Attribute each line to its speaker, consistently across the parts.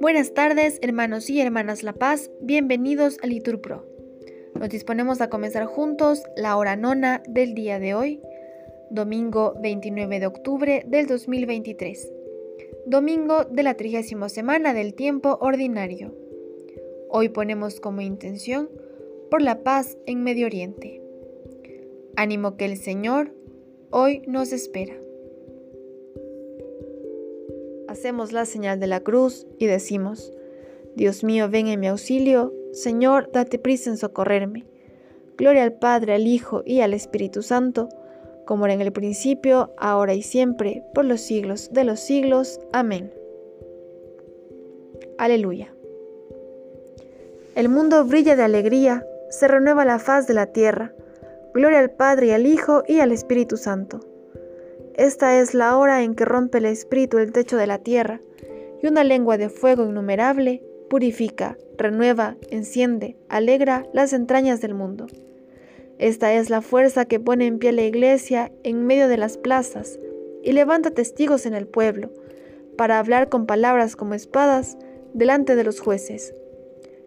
Speaker 1: Buenas tardes, hermanos y hermanas La Paz, bienvenidos a Litur Pro. Nos disponemos a comenzar juntos la hora nona del día de hoy, domingo 29 de octubre del 2023, domingo de la trigésima semana del tiempo ordinario. Hoy ponemos como intención por la paz en Medio Oriente. Ánimo que el Señor hoy nos espera hacemos la señal de la cruz y decimos, Dios mío, ven en mi auxilio, Señor, date prisa en socorrerme. Gloria al Padre, al Hijo y al Espíritu Santo, como era en el principio, ahora y siempre, por los siglos de los siglos. Amén. Aleluya. El mundo brilla de alegría, se renueva la faz de la tierra. Gloria al Padre y al Hijo y al Espíritu Santo esta es la hora en que rompe el espíritu el techo de la tierra, y una lengua de fuego innumerable purifica, renueva, enciende, alegra las entrañas del mundo. Esta es la fuerza que pone en pie la iglesia en medio de las plazas y levanta testigos en el pueblo, para hablar con palabras como espadas delante de los jueces.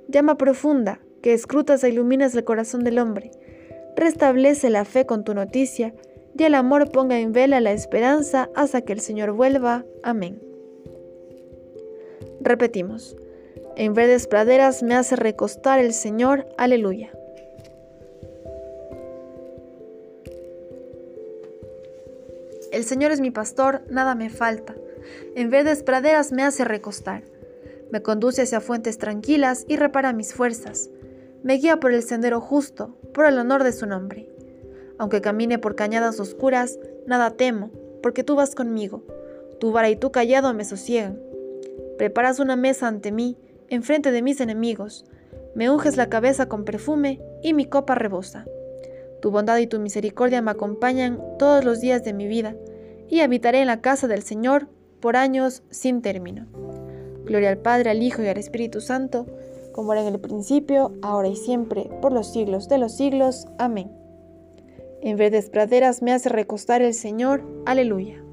Speaker 1: Llama profunda, que escrutas e iluminas el corazón del hombre. Restablece la fe con tu noticia y el amor ponga en vela la esperanza hasta que el Señor vuelva. Amén. Repetimos, en verdes praderas me hace recostar el Señor. Aleluya. El Señor es mi pastor, nada me falta. En verdes praderas me hace recostar. Me conduce hacia fuentes tranquilas y repara mis fuerzas. Me guía por el sendero justo, por el honor de su nombre. Aunque camine por cañadas oscuras, nada temo, porque tú vas conmigo. Tu vara y tu callado me sosiegan. Preparas una mesa ante mí, enfrente de mis enemigos. Me unges la cabeza con perfume y mi copa rebosa. Tu bondad y tu misericordia me acompañan todos los días de mi vida, y habitaré en la casa del Señor por años sin término. Gloria al Padre, al Hijo y al Espíritu Santo, como era en el principio, ahora y siempre, por los siglos de los siglos. Amén. En verdes praderas me hace recostar el Señor. Aleluya.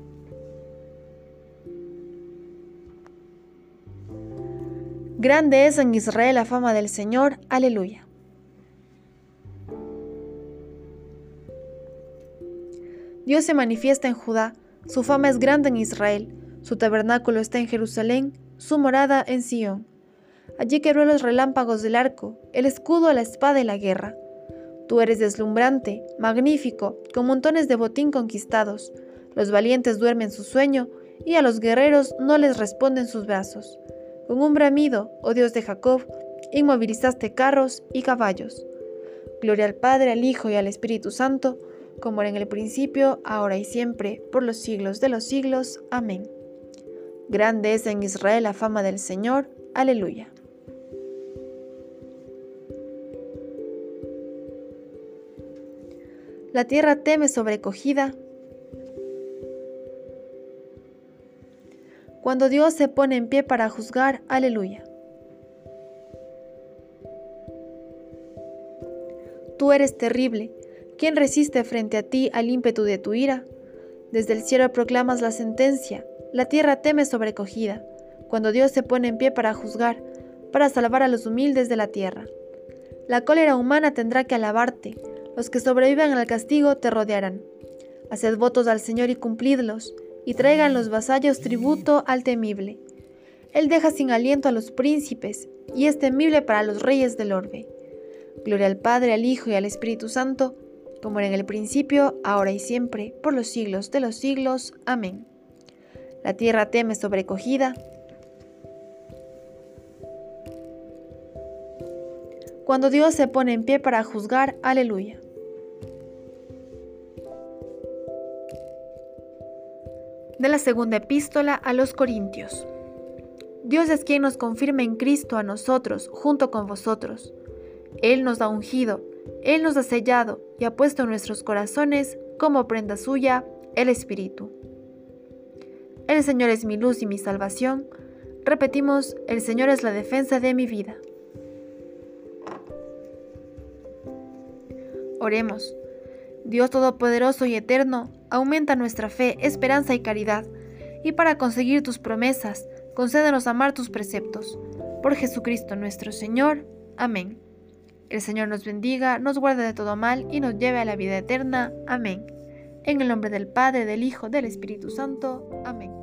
Speaker 1: Grande es en Israel la fama del Señor. Aleluya. Dios se manifiesta en Judá, su fama es grande en Israel, su tabernáculo está en Jerusalén, su morada en Sión. Allí quebró los relámpagos del arco, el escudo, la espada y la guerra. Tú eres deslumbrante, magnífico, con montones de botín conquistados. Los valientes duermen su sueño y a los guerreros no les responden sus brazos. Con un bramido, oh Dios de Jacob, inmovilizaste carros y caballos. Gloria al Padre, al Hijo y al Espíritu Santo, como era en el principio, ahora y siempre, por los siglos de los siglos. Amén. Grande es en Israel la fama del Señor. Aleluya. La tierra teme sobrecogida. Cuando Dios se pone en pie para juzgar, aleluya. Tú eres terrible. ¿Quién resiste frente a ti al ímpetu de tu ira? Desde el cielo proclamas la sentencia. La tierra teme sobrecogida. Cuando Dios se pone en pie para juzgar, para salvar a los humildes de la tierra. La cólera humana tendrá que alabarte los que sobrevivan al castigo te rodearán. Haced votos al Señor y cumplidlos, y traigan los vasallos tributo al temible. Él deja sin aliento a los príncipes, y es temible para los reyes del orbe. Gloria al Padre, al Hijo y al Espíritu Santo, como era en el principio, ahora y siempre, por los siglos de los siglos. Amén. La tierra teme sobrecogida, cuando Dios se pone en pie para juzgar, aleluya. De la segunda epístola a los Corintios. Dios es quien nos confirma en Cristo a nosotros, junto con vosotros. Él nos ha ungido, Él nos ha sellado y ha puesto en nuestros corazones, como prenda suya, el Espíritu. El Señor es mi luz y mi salvación. Repetimos, el Señor es la defensa de mi vida. Oremos. Dios Todopoderoso y Eterno, aumenta nuestra fe, esperanza y caridad, y para conseguir tus promesas, concédenos amar tus preceptos. Por Jesucristo nuestro Señor. Amén. El Señor nos bendiga, nos guarde de todo mal y nos lleve a la vida eterna. Amén. En el nombre del Padre, del Hijo, del Espíritu Santo. Amén.